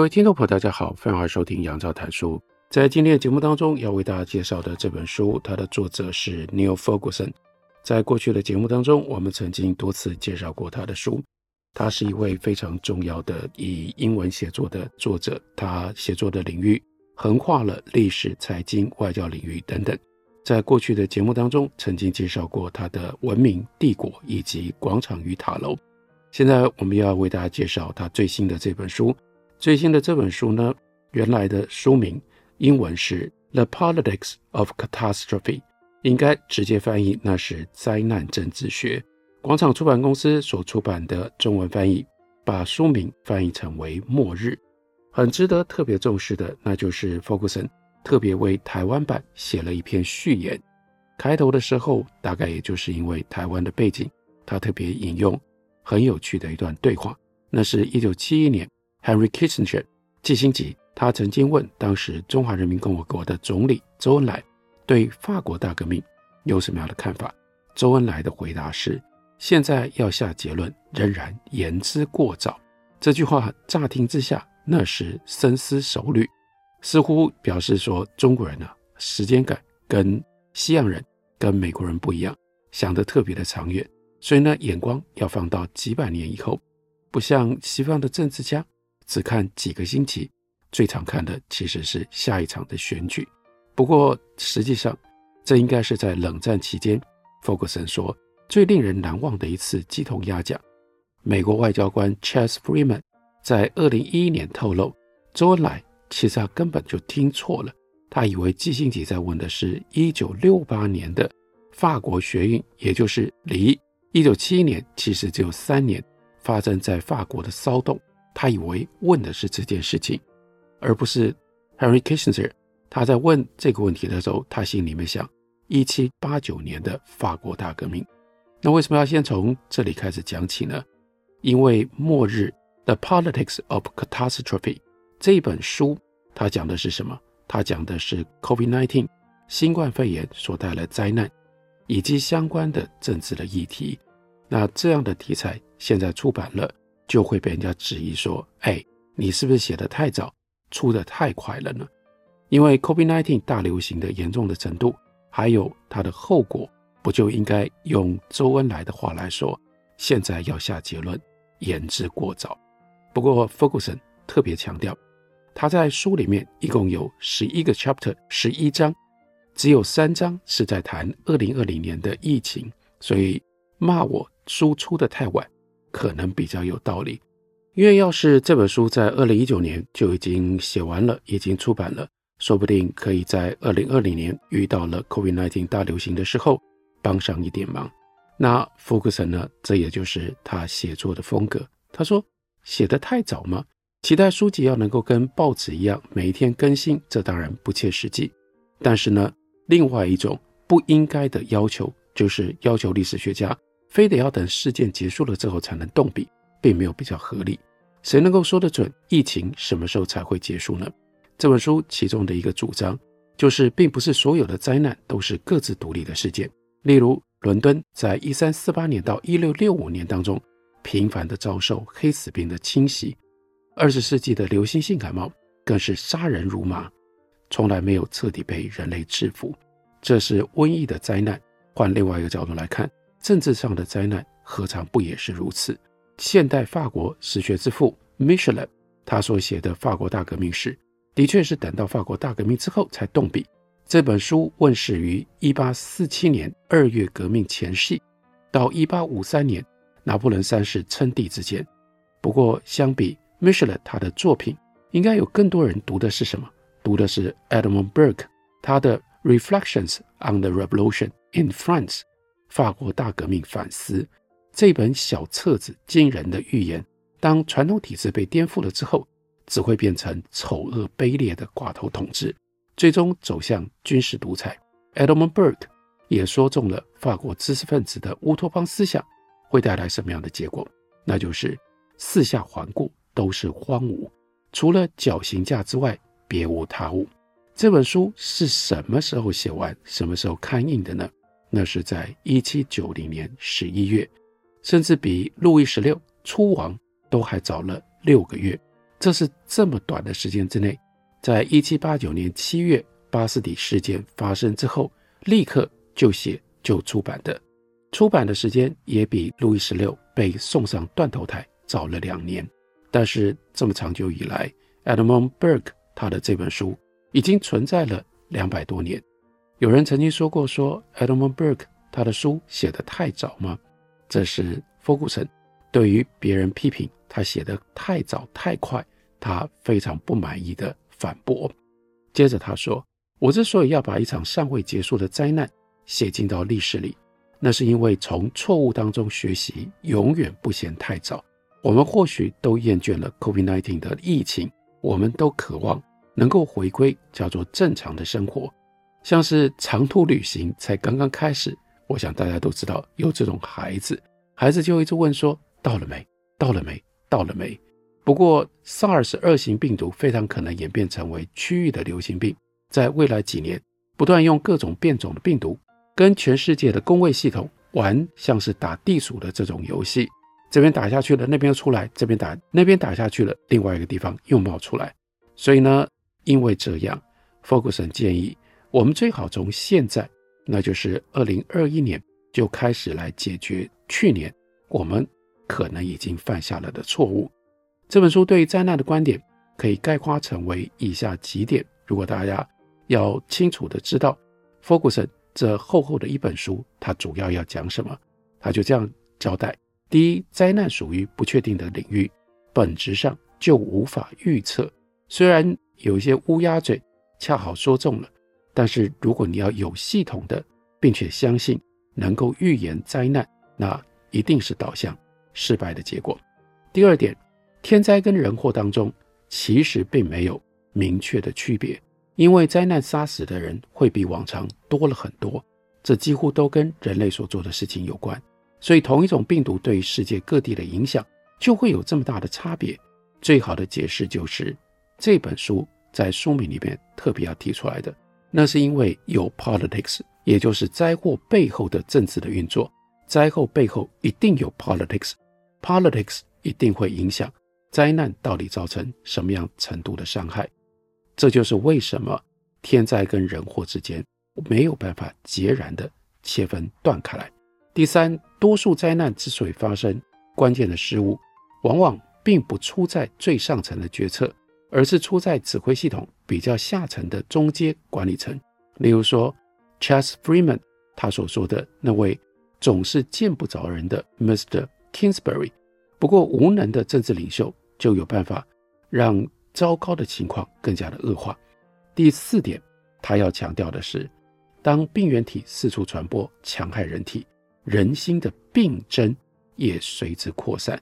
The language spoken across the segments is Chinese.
各位听众朋友，大家好，欢迎收听杨照谈书。在今天的节目当中，要为大家介绍的这本书，它的作者是 Neil Ferguson。在过去的节目当中，我们曾经多次介绍过他的书。他是一位非常重要的以英文写作的作者，他写作的领域横跨了历史、财经、外交领域等等。在过去的节目当中，曾经介绍过他的《文明帝国》以及《广场与塔楼》。现在我们要为大家介绍他最新的这本书。最新的这本书呢，原来的书名英文是《The Politics of Catastrophe》，应该直接翻译那是灾难政治学。广场出版公司所出版的中文翻译，把书名翻译成为《末日》。很值得特别重视的，那就是 Ferguson 特别为台湾版写了一篇序言。开头的时候，大概也就是因为台湾的背景，他特别引用很有趣的一段对话，那是一九七一年。Henry Kissinger，季辛吉，他曾经问当时中华人民共和国的总理周恩来对法国大革命有什么样的看法。周恩来的回答是：现在要下结论仍然言之过早。这句话乍听之下，那是深思熟虑，似乎表示说中国人呢、时间感跟西洋人、跟美国人不一样，想得特别的长远，所以呢眼光要放到几百年以后，不像西方的政治家。只看几个星期，最常看的其实是下一场的选举。不过实际上，这应该是在冷战期间，福格森说最令人难忘的一次鸡同鸭讲。美国外交官 Chas Freeman 在二零一一年透露，周恩来其实他根本就听错了，他以为季辛吉在问的是一九六八年的法国学运，也就是离一九七一年其实只有三年发生在法国的骚动。他以为问的是这件事情，而不是 Henry Kissinger。他在问这个问题的时候，他心里面想：一七八九年的法国大革命。那为什么要先从这里开始讲起呢？因为《末日》The Politics of Catastrophe 这本书，它讲的是什么？它讲的是 COVID-19 新冠肺炎所带来灾难，以及相关的政治的议题。那这样的题材现在出版了。就会被人家质疑说：“哎，你是不是写得太早，出得太快了呢？”因为 COVID-19 大流行的严重的程度，还有它的后果，不就应该用周恩来的话来说，现在要下结论，言之过早。不过 Ferguson 特别强调，他在书里面一共有十一个 chapter，十一章，只有三章是在谈二零二零年的疫情，所以骂我书出得太晚。可能比较有道理，因为要是这本书在二零一九年就已经写完了，已经出版了，说不定可以在二零二零年遇到了 COVID-19 大流行的时候帮上一点忙。那福克森呢？这也就是他写作的风格。他说写得太早吗？期待书籍要能够跟报纸一样每一天更新，这当然不切实际。但是呢，另外一种不应该的要求就是要求历史学家。非得要等事件结束了之后才能动笔，并没有比较合理。谁能够说得准疫情什么时候才会结束呢？这本书其中的一个主张就是，并不是所有的灾难都是各自独立的事件。例如，伦敦在一三四八年到一六六五年当中，频繁地遭受黑死病的侵袭；二十世纪的流行性感冒更是杀人如麻，从来没有彻底被人类制服。这是瘟疫的灾难。换另外一个角度来看。政治上的灾难何尝不也是如此？现代法国史学之父 Michelet 他所写的《法国大革命史》，的确是等到法国大革命之后才动笔。这本书问世于1847年二月革命前夕，到1853年拿破仑三世称帝之间。不过，相比 Michelet 他的作品，应该有更多人读的是什么？读的是 Edmund Burke 他的《Reflections on the Revolution in France》。法国大革命反思，这本小册子惊人的预言：当传统体制被颠覆了之后，只会变成丑恶卑劣的寡头统治，最终走向军事独裁。Edmund Burke 也说中了法国知识分子的乌托邦思想会带来什么样的结果，那就是四下环顾都是荒芜，除了绞刑架之外别无他物。这本书是什么时候写完、什么时候刊印的呢？那是在一七九零年十一月，甚至比路易十六出王都还早了六个月。这是这么短的时间之内，在一七八九年七月巴士底事件发生之后，立刻就写就出版的，出版的时间也比路易十六被送上断头台早了两年。但是这么长久以来，Edmund Burke 他的这本书已经存在了两百多年。有人曾经说过说，Edmund Burke 他的书写得太早吗？这是 Ferguson 对于别人批评他写得太早太快。他非常不满意的反驳，接着他说：“我之所以要把一场尚未结束的灾难写进到历史里，那是因为从错误当中学习永远不嫌太早。我们或许都厌倦了 COVID-19 的疫情，我们都渴望能够回归叫做正常的生活，像是长途旅行才刚刚开始。我想大家都知道，有这种孩子，孩子就一直问说：到了没？到了没？到了没？”不过，SARS 二型病毒非常可能演变成为区域的流行病，在未来几年，不断用各种变种的病毒跟全世界的公卫系统玩像是打地鼠的这种游戏，这边打下去了，那边又出来，这边打那边打下去了，另外一个地方又冒出来。所以呢，因为这样，Ferguson 建议我们最好从现在，那就是二零二一年就开始来解决去年我们可能已经犯下了的错误。这本书对于灾难的观点可以概括成为以下几点。如果大家要清楚的知道，Ferguson 这厚厚的一本书，它主要要讲什么，他就这样交代：第一，灾难属于不确定的领域，本质上就无法预测。虽然有一些乌鸦嘴恰好说中了，但是如果你要有系统的，并且相信能够预言灾难，那一定是导向失败的结果。第二点。天灾跟人祸当中，其实并没有明确的区别，因为灾难杀死的人会比往常多了很多，这几乎都跟人类所做的事情有关。所以，同一种病毒对世界各地的影响就会有这么大的差别。最好的解释就是这本书在书名里面特别要提出来的，那是因为有 politics，也就是灾祸背后的政治的运作，灾后背后一定有 politics，politics 一定会影响。灾难到底造成什么样程度的伤害？这就是为什么天灾跟人祸之间没有办法截然的切分断开来。第三，多数灾难之所以发生，关键的失误往往并不出在最上层的决策，而是出在指挥系统比较下层的中阶管理层。例如说，Chas Freeman 他所说的那位总是见不着人的 Mr. Kingsbury，不过无能的政治领袖。就有办法让糟糕的情况更加的恶化。第四点，他要强调的是，当病原体四处传播，戕害人体，人心的病症也随之扩散。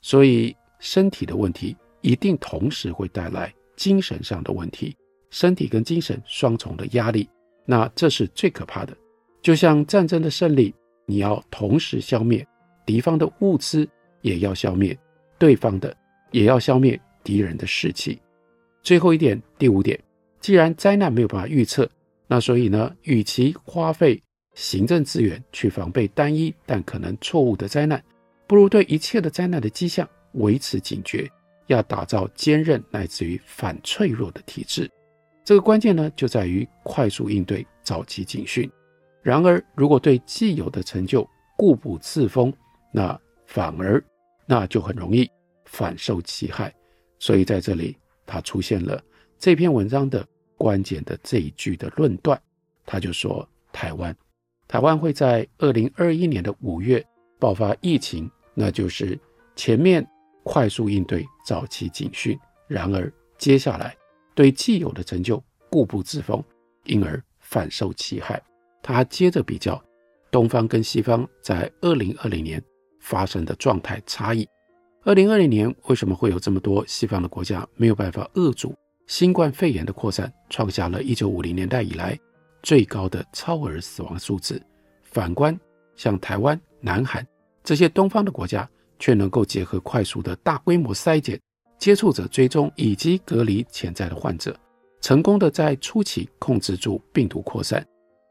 所以，身体的问题一定同时会带来精神上的问题，身体跟精神双重的压力，那这是最可怕的。就像战争的胜利，你要同时消灭敌方的物资，也要消灭对方的。也要消灭敌人的士气。最后一点，第五点，既然灾难没有办法预测，那所以呢，与其花费行政资源去防备单一但可能错误的灾难，不如对一切的灾难的迹象维持警觉，要打造坚韧乃至于反脆弱的体制。这个关键呢，就在于快速应对，早期警讯。然而，如果对既有的成就固步自封，那反而那就很容易。反受其害，所以在这里，他出现了这篇文章的关键的这一句的论断，他就说：台湾，台湾会在二零二一年的五月爆发疫情，那就是前面快速应对早期警讯，然而接下来对既有的成就固步自封，因而反受其害。他接着比较东方跟西方在二零二零年发生的状态差异。二零二零年为什么会有这么多西方的国家没有办法遏阻新冠肺炎的扩散，创下了一九五零年代以来最高的超额死亡数字？反观像台湾、南韩这些东方的国家，却能够结合快速的大规模筛检、接触者追踪以及隔离潜在的患者，成功的在初期控制住病毒扩散。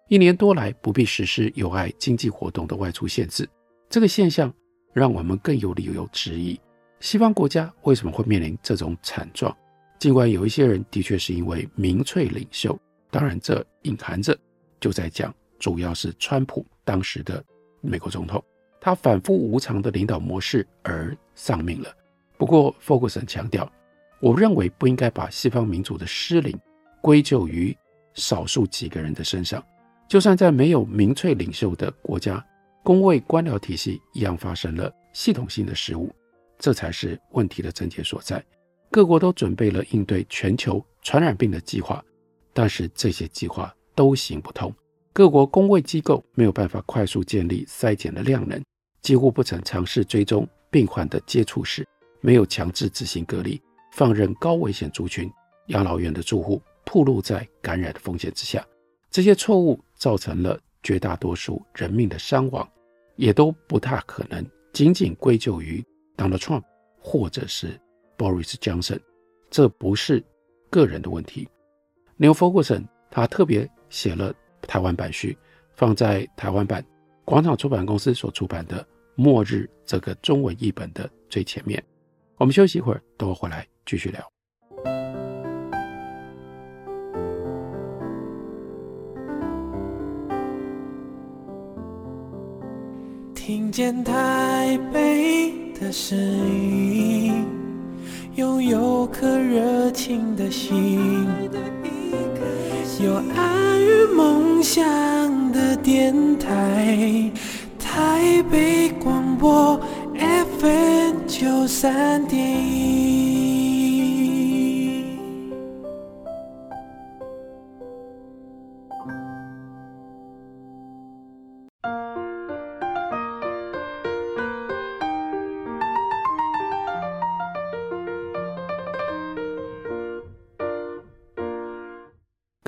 一年多来不必实施有碍经济活动的外出限制，这个现象让我们更有理由质疑西方国家为什么会面临这种惨状。尽管有一些人的确是因为民粹领袖，当然这隐含着就在讲，主要是川普当时的美国总统。他反复无常的领导模式而丧命了。不过，福格森强调，我认为不应该把西方民主的失灵归咎于少数几个人的身上。就算在没有民粹领袖的国家，公卫官僚体系一样发生了系统性的失误，这才是问题的症结所在。各国都准备了应对全球传染病的计划，但是这些计划都行不通。各国公卫机构没有办法快速建立筛检的量能。几乎不曾尝试追踪病患的接触史，没有强制执行隔离，放任高危险族群、养老院的住户暴露在感染的风险之下。这些错误造成了绝大多数人命的伤亡，也都不大可能仅仅归咎于 Donald Trump 或者是 Boris Johnson。这不是个人的问题。New Ferguson 他特别写了台湾版序，放在台湾版。广场出版公司所出版的《末日》这个中文译本的最前面，我们休息一会儿，等我回来继续聊。听见台北的声音，拥有颗热情的心，有爱与梦想。的电台，台北广播 FM 九三点一。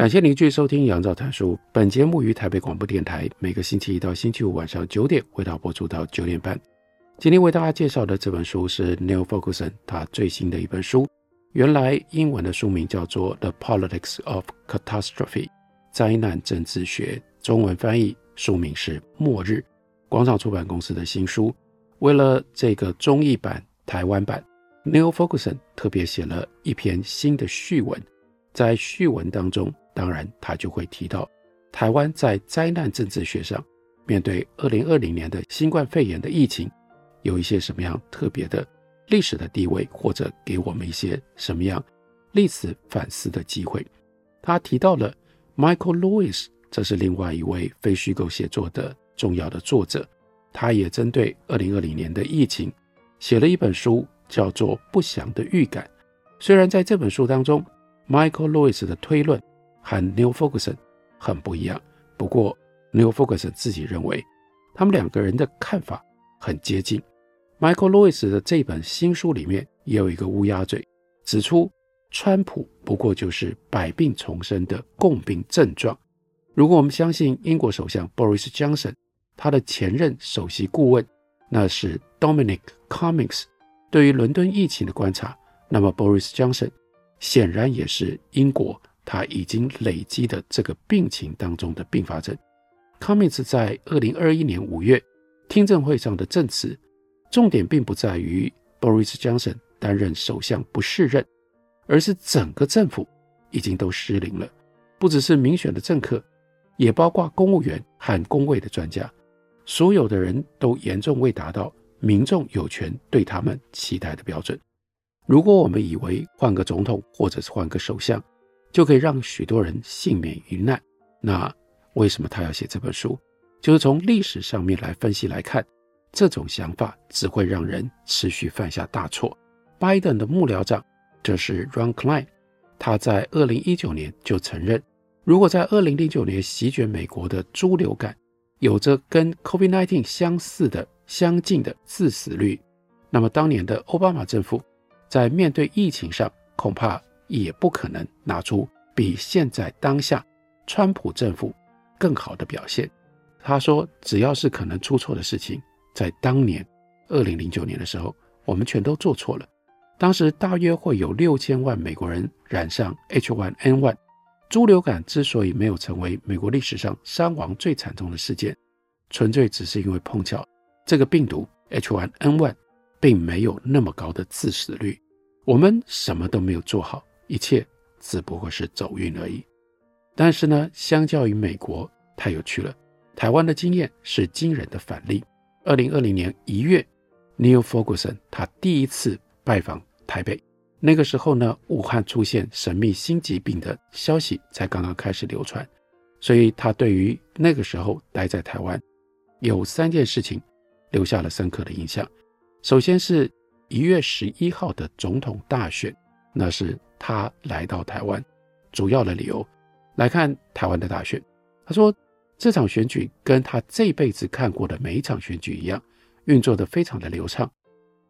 感谢您继续收听《杨照谈书》。本节目于台北广播电台每个星期一到星期五晚上九点为大家播出到九点半。今天为大家介绍的这本书是 Neil Ferguson 他最新的一本书。原来英文的书名叫做《The Politics of Catastrophe》，灾难政治学。中文翻译书名是《末日》。广场出版公司的新书。为了这个中译版、台湾版，Neil Ferguson 特别写了一篇新的序文。在序文当中。当然，他就会提到台湾在灾难政治学上，面对二零二零年的新冠肺炎的疫情，有一些什么样特别的历史的地位，或者给我们一些什么样历史反思的机会。他提到了 Michael Lewis，这是另外一位非虚构写作的重要的作者，他也针对二零二零年的疫情写了一本书，叫做《不祥的预感》。虽然在这本书当中，Michael Lewis 的推论。和 Neil Ferguson 很不一样，不过 Neil Ferguson 自己认为，他们两个人的看法很接近。Michael Lewis 的这本新书里面也有一个乌鸦嘴，指出川普不过就是百病丛生的共病症状。如果我们相信英国首相 Boris Johnson，他的前任首席顾问那是 Dominic Cummings 对于伦敦疫情的观察，那么 Boris Johnson 显然也是英国。他已经累积的这个病情当中的并发症。康明斯在二零二一年五月听证会上的证词，重点并不在于 Boris Johnson 担任首相不适任，而是整个政府已经都失灵了。不只是民选的政客，也包括公务员和公卫的专家，所有的人都严重未达到民众有权对他们期待的标准。如果我们以为换个总统或者是换个首相，就可以让许多人幸免于难。那为什么他要写这本书？就是从历史上面来分析来看，这种想法只会让人持续犯下大错。拜登的幕僚长这是 Ron Klain，他在二零一九年就承认，如果在二零零九年席卷美国的猪流感有着跟 COVID-19 相似的相近的致死率，那么当年的奥巴马政府在面对疫情上，恐怕也不可能拿出比现在当下川普政府更好的表现。他说，只要是可能出错的事情，在当年二零零九年的时候，我们全都做错了。当时大约会有六千万美国人染上 H1N1。猪流感之所以没有成为美国历史上伤亡最惨重的事件，纯粹只是因为碰巧这个病毒 H1N1 并没有那么高的致死率。我们什么都没有做好，一切只不过是走运而已。但是呢，相较于美国，太有趣了。台湾的经验是惊人的反例。二零二零年一月，Neil Ferguson 他第一次拜访台北。那个时候呢，武汉出现神秘新疾病的消息才刚刚开始流传，所以他对于那个时候待在台湾，有三件事情留下了深刻的印象。首先是一月十一号的总统大选，那是他来到台湾主要的理由。来看台湾的大选，他说这场选举跟他这辈子看过的每一场选举一样，运作的非常的流畅。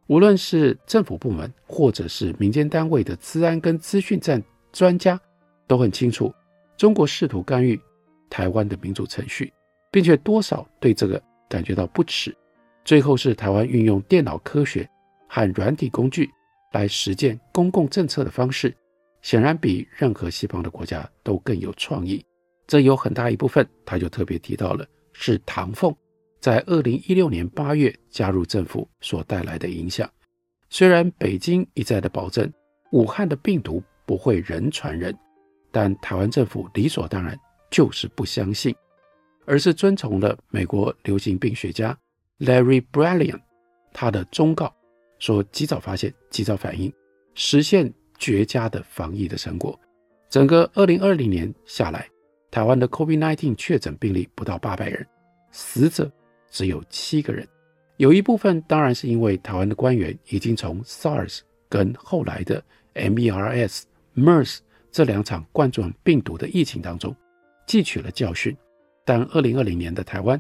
无论是政府部门，或者是民间单位的资安跟资讯战专家，都很清楚，中国试图干预台湾的民主程序，并且多少对这个感觉到不耻。最后是台湾运用电脑科学和软体工具来实践公共政策的方式，显然比任何西方的国家都更有创意。这有很大一部分，他就特别提到了是唐凤。在二零一六年八月加入政府所带来的影响，虽然北京一再的保证武汉的病毒不会人传人，但台湾政府理所当然就是不相信，而是遵从了美国流行病学家 Larry Brilliant 他的忠告，说及早发现、及早反应，实现绝佳的防疫的成果。整个二零二零年下来，台湾的 COVID-19 确诊病例不到八百人，死者。只有七个人，有一部分当然是因为台湾的官员已经从 SARS 跟后来的 MERS、MERS 这两场冠状病毒的疫情当中汲取了教训。但2020年的台湾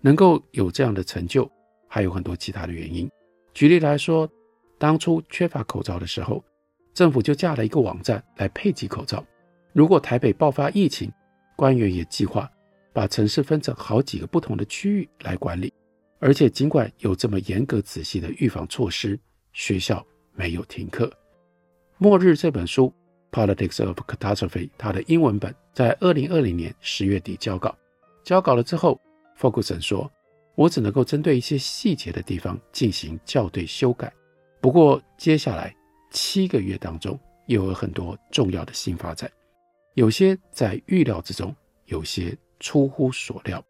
能够有这样的成就，还有很多其他的原因。举例来说，当初缺乏口罩的时候，政府就架了一个网站来配给口罩。如果台北爆发疫情，官员也计划。把城市分成好几个不同的区域来管理，而且尽管有这么严格仔细的预防措施，学校没有停课。《末日》这本书《Politics of Catastrophe》，它的英文本在二零二零年十月底交稿。交稿了之后，Ferguson 说：“我只能够针对一些细节的地方进行校对修改。不过接下来七个月当中，又有很多重要的新发展，有些在预料之中，有些……”出乎所料，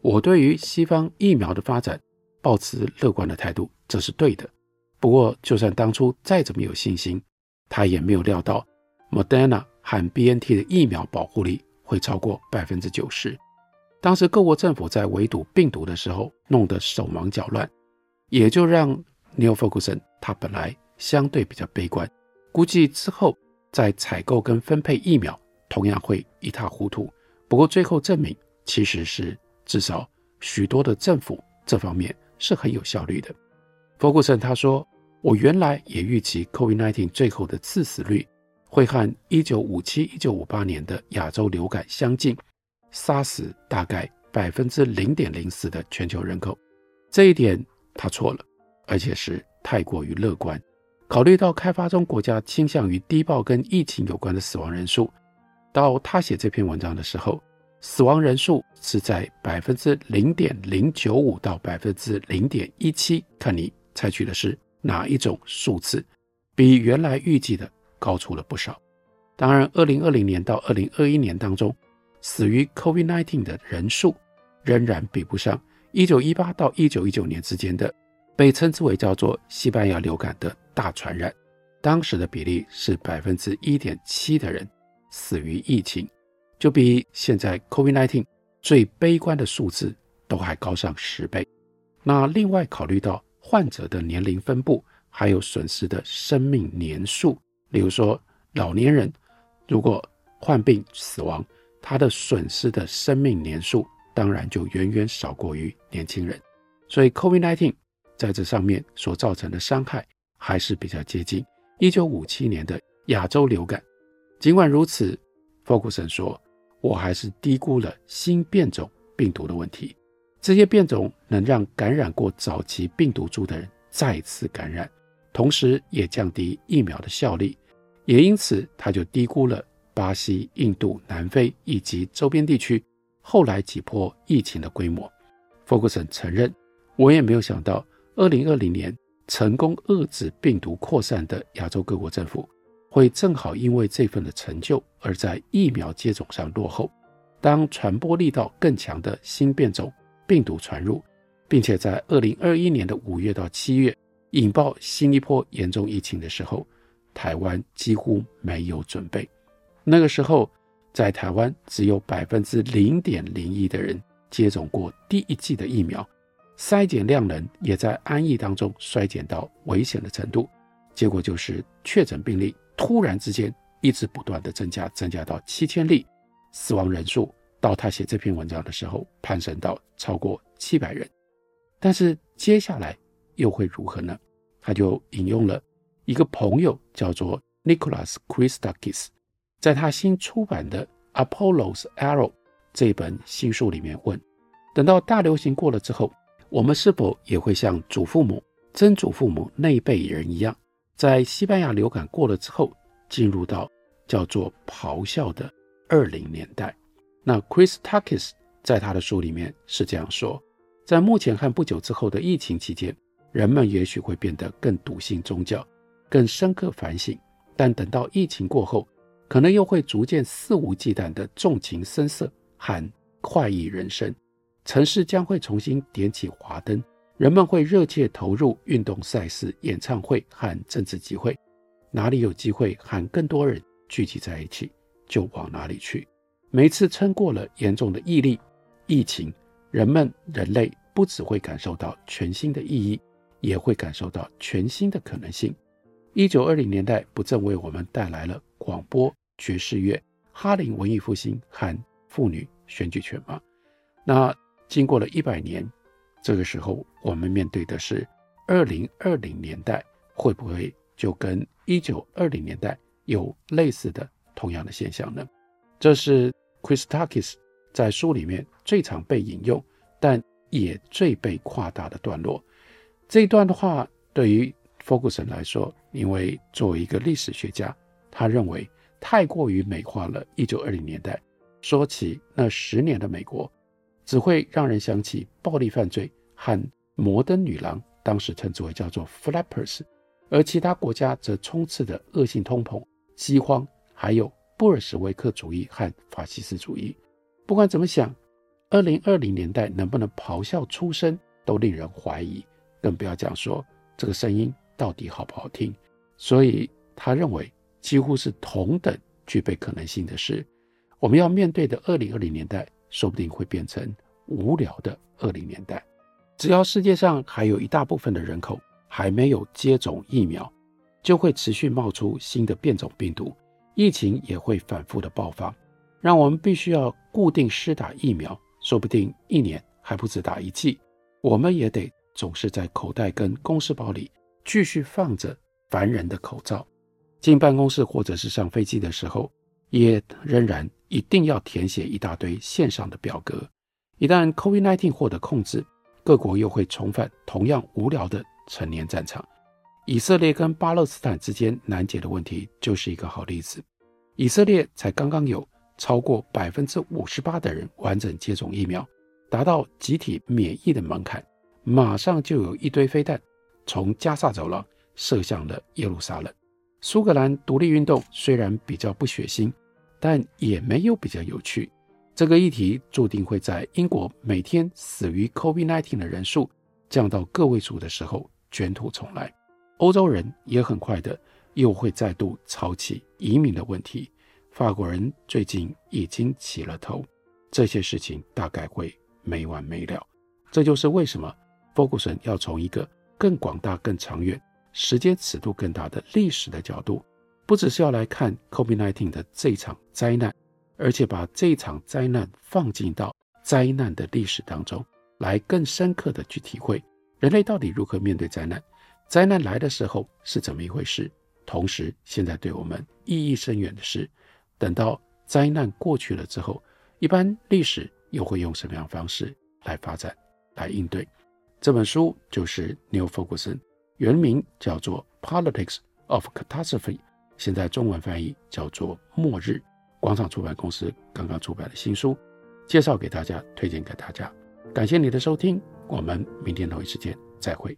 我对于西方疫苗的发展抱持乐观的态度，这是对的。不过，就算当初再怎么有信心，他也没有料到 Moderna 和 BNT 的疫苗保护力会超过百分之九十。当时各国政府在围堵病毒的时候弄得手忙脚乱，也就让 Neil Ferguson 他本来相对比较悲观，估计之后在采购跟分配疫苗同样会一塌糊涂。不过最后证明，其实是至少许多的政府这方面是很有效率的。福古森他说：“我原来也预期 COVID-19 最后的致死率会和1957、1958年的亚洲流感相近，杀死大概百分之零点零四的全球人口。这一点他错了，而且是太过于乐观。考虑到开发中国家倾向于低报跟疫情有关的死亡人数。”到他写这篇文章的时候，死亡人数是在百分之零点零九五到百分之零点一七，看你采取的是哪一种数字，比原来预计的高出了不少。当然，二零二零年到二零二一年当中，死于 COVID-19 的人数仍然比不上一九一八到一九一九年之间的被称之为叫做西班牙流感的大传染，当时的比例是百分之一点七的人。死于疫情，就比现在 COVID-19 最悲观的数字都还高上十倍。那另外考虑到患者的年龄分布，还有损失的生命年数，例如说老年人如果患病死亡，他的损失的生命年数当然就远远少过于年轻人。所以 COVID-19 在这上面所造成的伤害还是比较接近一九五七年的亚洲流感。尽管如此，Ferguson 说，我还是低估了新变种病毒的问题。这些变种能让感染过早期病毒株的人再次感染，同时也降低疫苗的效力。也因此，他就低估了巴西、印度、南非以及周边地区后来几波疫情的规模。Ferguson 承认，我也没有想到，2020年成功遏制病毒扩散的亚洲各国政府，会正好因为这份的成就而在疫苗接种上落后。当传播力道更强的新变种病毒传入，并且在2021年的五月到七月引爆新一波严重疫情的时候，台湾几乎没有准备。那个时候，在台湾只有百分之零点零一的人接种过第一剂的疫苗，筛检量能也在安逸当中衰减到危险的程度。结果就是确诊病例。突然之间，一直不断的增加，增加到七千例，死亡人数到他写这篇文章的时候，攀升到超过七百人。但是接下来又会如何呢？他就引用了一个朋友叫做 Nicholas Christakis，在他新出版的《Apollo's Arrow》这本新书里面问：等到大流行过了之后，我们是否也会像祖父母、曾祖父母那一辈人一样？在西班牙流感过了之后，进入到叫做“咆哮”的二零年代。那 Chris Tuckis 在他的书里面是这样说：在目前和不久之后的疫情期间，人们也许会变得更笃信宗教，更深刻反省；但等到疫情过后，可能又会逐渐肆无忌惮地纵情声色和快意人生。城市将会重新点起华灯。人们会热切投入运动赛事、演唱会和政治集会，哪里有机会和更多人聚集在一起，就往哪里去。每次撑过了严重的疫力、疫情，人们人类不只会感受到全新的意义，也会感受到全新的可能性。一九二零年代不正为我们带来了广播、爵士乐、哈林文艺复兴和妇女选举权吗？那经过了一百年。这个时候，我们面对的是二零二零年代，会不会就跟一九二零年代有类似的同样的现象呢？这是 Christakis 在书里面最常被引用，但也最被夸大的段落。这一段的话，对于 Ferguson 来说，因为作为一个历史学家，他认为太过于美化了一九二零年代，说起那十年的美国。只会让人想起暴力犯罪和摩登女郎，当时称之为叫做 flappers，而其他国家则充斥着恶性通膨、饥荒，还有布尔什维克主义和法西斯主义。不管怎么想，二零二零年代能不能咆哮出声，都令人怀疑，更不要讲说这个声音到底好不好听。所以他认为，几乎是同等具备可能性的是，我们要面对的二零二零年代。说不定会变成无聊的二零年代。只要世界上还有一大部分的人口还没有接种疫苗，就会持续冒出新的变种病毒，疫情也会反复的爆发，让我们必须要固定施打疫苗。说不定一年还不止打一剂，我们也得总是在口袋跟公事包里继续放着烦人的口罩。进办公室或者是上飞机的时候，也仍然。一定要填写一大堆线上的表格。一旦 COVID-19 获得控制，各国又会重返同样无聊的成年战场。以色列跟巴勒斯坦之间难解的问题就是一个好例子。以色列才刚刚有超过百分之五十八的人完整接种疫苗，达到集体免疫的门槛，马上就有一堆飞弹从加萨走廊射向了耶路撒冷。苏格兰独立运动虽然比较不血腥。但也没有比较有趣。这个议题注定会在英国每天死于 COVID-19 的人数降到个位数的时候卷土重来。欧洲人也很快的又会再度吵起移民的问题。法国人最近已经起了头，这些事情大概会没完没了。这就是为什么 Ferguson 要从一个更广大、更长远、时间尺度更大的历史的角度。不只是要来看 COVID-19 的这场灾难，而且把这场灾难放进到灾难的历史当中，来更深刻的去体会人类到底如何面对灾难，灾难来的时候是怎么一回事。同时，现在对我们意义深远的是，等到灾难过去了之后，一般历史又会用什么样的方式来发展、来应对？这本书就是 Neil Ferguson，原名叫做《Politics of Catastrophe》，现在中文翻译叫做《末日》。广场出版公司刚刚出版的新书，介绍给大家，推荐给大家。感谢你的收听，我们明天同一时间再会。